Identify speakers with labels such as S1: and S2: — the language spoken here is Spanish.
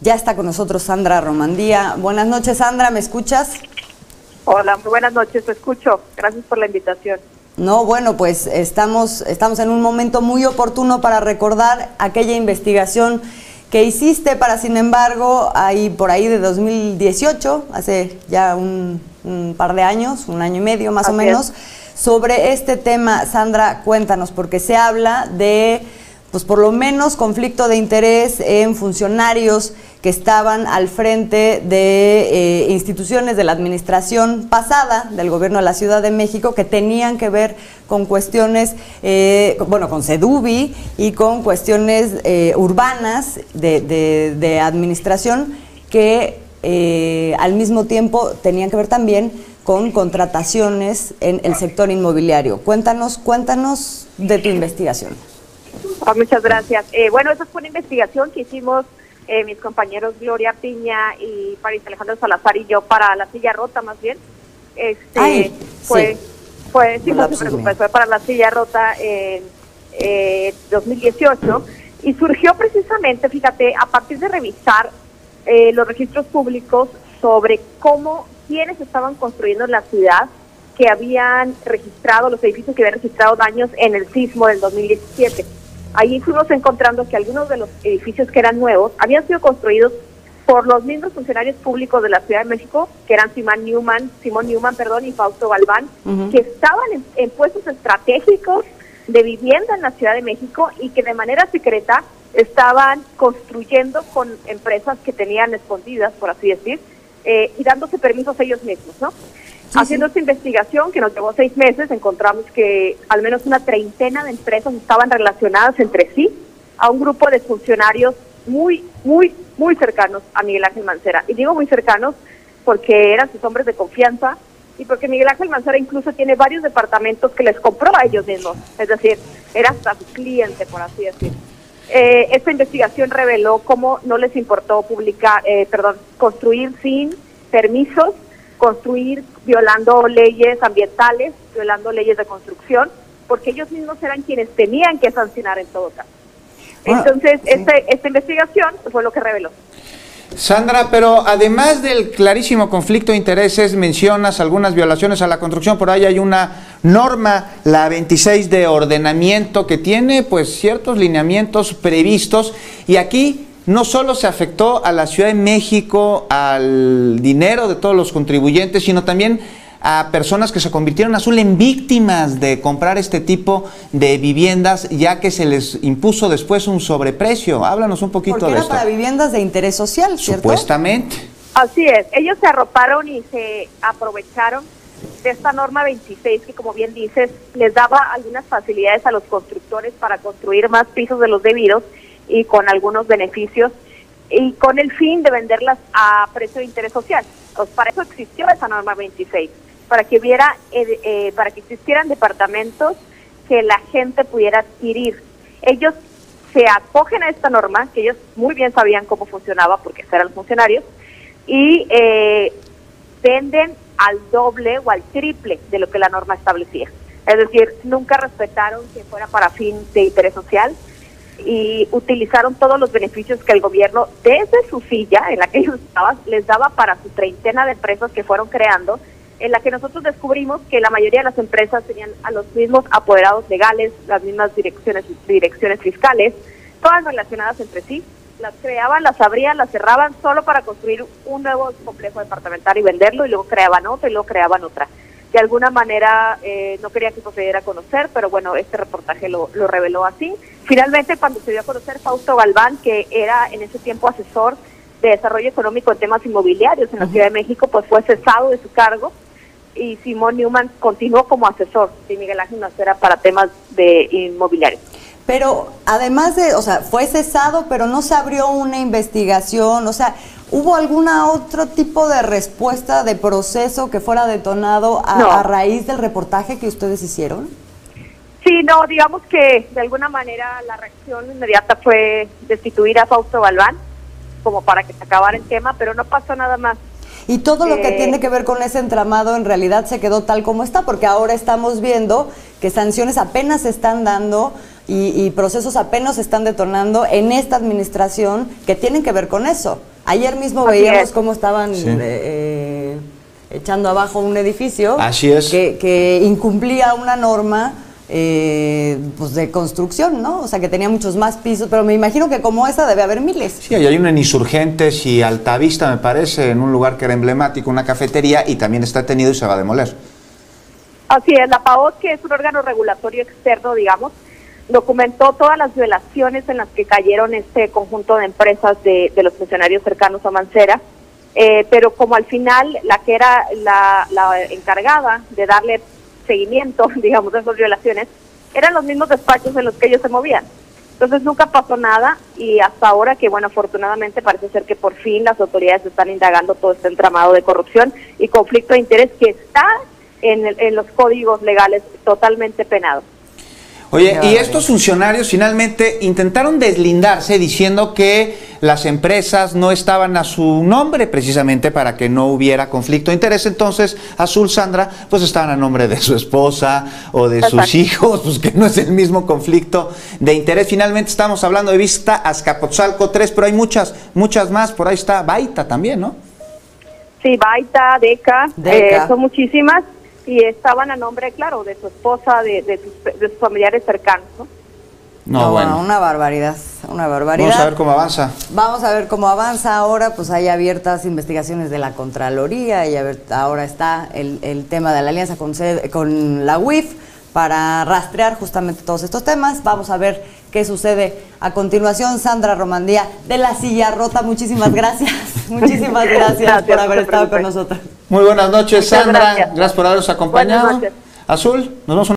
S1: Ya está con nosotros Sandra Romandía. Buenas noches, Sandra, ¿me escuchas?
S2: Hola, muy buenas noches, te escucho. Gracias por la invitación.
S1: No, bueno, pues estamos, estamos en un momento muy oportuno para recordar aquella investigación que hiciste para, sin embargo, ahí por ahí de 2018, hace ya un, par de años, un año y medio más o menos, sobre este tema. Sandra, cuéntanos, porque se habla de pues por lo menos conflicto de interés en funcionarios que estaban al frente de eh, instituciones de la administración pasada del gobierno de la Ciudad de México que tenían que ver con cuestiones, eh, bueno, con Sedubi y con cuestiones eh, urbanas de, administración que al mismo tiempo tenían que ver también con contrataciones en el sector inmobiliario. Cuéntanos, cuéntanos de tu investigación.
S2: Muchas gracias. Eh, bueno, esa fue una investigación que hicimos eh, mis compañeros Gloria Piña y París Alejandro Salazar y yo para la silla rota más bien. Este, fue, fue, sí, no fue para la silla rota en 2018 y surgió precisamente, fíjate, a partir de revisar eh, los registros públicos sobre cómo, quiénes estaban construyendo en la ciudad que habían registrado, los edificios que habían registrado daños en el sismo del 2017 Ahí fuimos encontrando que algunos de los edificios que eran nuevos habían sido construidos por los mismos funcionarios públicos de la Ciudad de México, que eran Simón Newman, Simón Newman, perdón, y Fausto Galván, que estaban en, puestos estratégicos de vivienda en la Ciudad de México y que de manera secreta estaban construyendo con empresas que tenían escondidas, por así decir, eh, y dándose permisos ellos mismos, ¿no? Haciendo esta investigación que nos llevó seis meses, encontramos que al menos una treintena de empresas estaban relacionadas entre sí a un grupo de funcionarios muy, muy, muy cercanos a Miguel Ángel Mancera. Y digo muy cercanos porque eran sus hombres de confianza y porque Miguel Ángel Mancera incluso tiene varios departamentos que les compró a ellos mismos. Es decir, era hasta su cliente, por así decir. Eh, esta investigación reveló cómo no les importó publicar, eh, perdón, construir sin permisos construir violando leyes ambientales, violando leyes de construcción, porque ellos mismos eran quienes tenían que sancionar en todo caso. Ah, Entonces, este, esta investigación fue lo que reveló.
S3: Sandra, pero además del clarísimo conflicto de intereses, mencionas algunas violaciones a la construcción, por ahí hay una norma, la 26 de ordenamiento, que tiene pues ciertos lineamientos previstos y aquí no solo se afectó a la Ciudad de México, al dinero de todos los contribuyentes, sino también a personas que se convirtieron azul en víctimas de comprar este tipo de viviendas, ya que se les impuso después un sobreprecio. Háblanos un poquito
S1: Porque
S3: de
S1: era para viviendas de interés social, ¿cierto?
S3: Supuestamente.
S2: Así es. Ellos se arroparon y se aprovecharon de esta norma 26 que, como bien dices, les daba algunas facilidades a los constructores para construir más pisos de los debidos y con algunos beneficios y con el fin de venderlas a precio de interés social. Pues para eso existió esa norma 26, para que hubiera, eh, eh, para que existieran departamentos que la gente pudiera adquirir. Ellos se acogen a esta norma, que ellos muy bien sabían cómo funcionaba porque eran funcionarios, y eh, venden al doble o al triple de lo que la norma establecía. Es decir, nunca respetaron que fuera para fin de interés social, y utilizaron todos los beneficios que el gobierno desde su silla en la que ellos estaban les daba para su treintena de empresas que fueron creando, en la que nosotros descubrimos que la mayoría de las empresas tenían a los mismos apoderados legales, las mismas direcciones direcciones fiscales, todas relacionadas entre sí, las creaban, las abrían, las cerraban solo para construir un nuevo complejo departamental y venderlo y luego creaban otra y luego creaban otra de alguna manera eh, no quería que se diera a conocer, pero bueno, este reportaje lo, lo reveló así. Finalmente, cuando se dio a conocer Fausto Galván, que era en ese tiempo asesor de desarrollo económico en temas inmobiliarios en la Ciudad de México, pues fue cesado de su cargo y Simón Newman continuó como asesor de Miguel Ángel Nacera para temas de inmobiliarios.
S1: Pero además de, o sea, fue cesado, pero no se abrió una investigación, o sea, ¿Hubo alguna otro tipo de respuesta de proceso que fuera detonado a, raíz del reportaje que ustedes hicieron?
S2: Sí, no, digamos que de alguna manera la reacción inmediata fue destituir a Fausto Balbán, como para que se acabara el tema, pero no pasó nada más.
S1: Y todo lo que eh, tiene que ver con ese entramado en realidad se quedó tal como está, porque ahora estamos viendo que sanciones apenas se están dando y, procesos apenas se están detonando en esta administración que tienen que ver con eso. Ayer mismo veíamos cómo estaban eh, eh, echando abajo un edificio Que, incumplía una norma eh, pues de construcción, ¿no? O sea, que tenía muchos más pisos, pero me imagino que como esa debe haber miles.
S3: Sí, hay una en Insurgentes y Altavista, me parece, en un lugar que era emblemático, una cafetería, y también está tenido y se va a demoler.
S2: Así es, la PAOT, que es un órgano regulatorio externo, digamos, documentó todas las violaciones en las que cayeron este conjunto de empresas de, los funcionarios cercanos a Mancera, eh, pero como al final la que era la, encargada de darle seguimiento, digamos, a esas violaciones, eran los mismos despachos en los que ellos se movían. Entonces nunca pasó nada y hasta ahora que, bueno, afortunadamente parece ser que por fin las autoridades están indagando todo este entramado de corrupción y conflicto de interés que está en, en los códigos legales totalmente penados.
S3: Oye, y estos funcionarios finalmente intentaron deslindarse diciendo que las empresas no estaban a su nombre precisamente para que no hubiera conflicto de interés. Entonces, Azul Sandra, pues estaban a nombre de su esposa o de sus hijos, pues que no es el mismo conflicto de interés. Finalmente estamos hablando de Vista Azcapotzalco 3, pero hay muchas, muchas más. Por ahí está Baita también, ¿no?
S2: Sí, Baita, Deca, Deca. Eh, son muchísimas y estaban a nombre, claro, de su esposa, de, de, sus, familiares cercanos. ¿no?
S1: No, bueno. Una barbaridad, una barbaridad.
S3: Vamos a ver cómo avanza.
S1: Vamos a ver cómo avanza ahora, pues hay abiertas investigaciones de la Contraloría y ahora está el, el tema de la alianza con, con la UIF para rastrear justamente todos estos temas. Vamos a ver qué sucede a continuación. Sandra Romandía de la Silla Rota, muchísimas gracias. muchísimas gracias, por haber estado con nosotros.
S3: Muy buenas noches, Sandra. Gracias. por habernos acompañado. Azul, nos vemos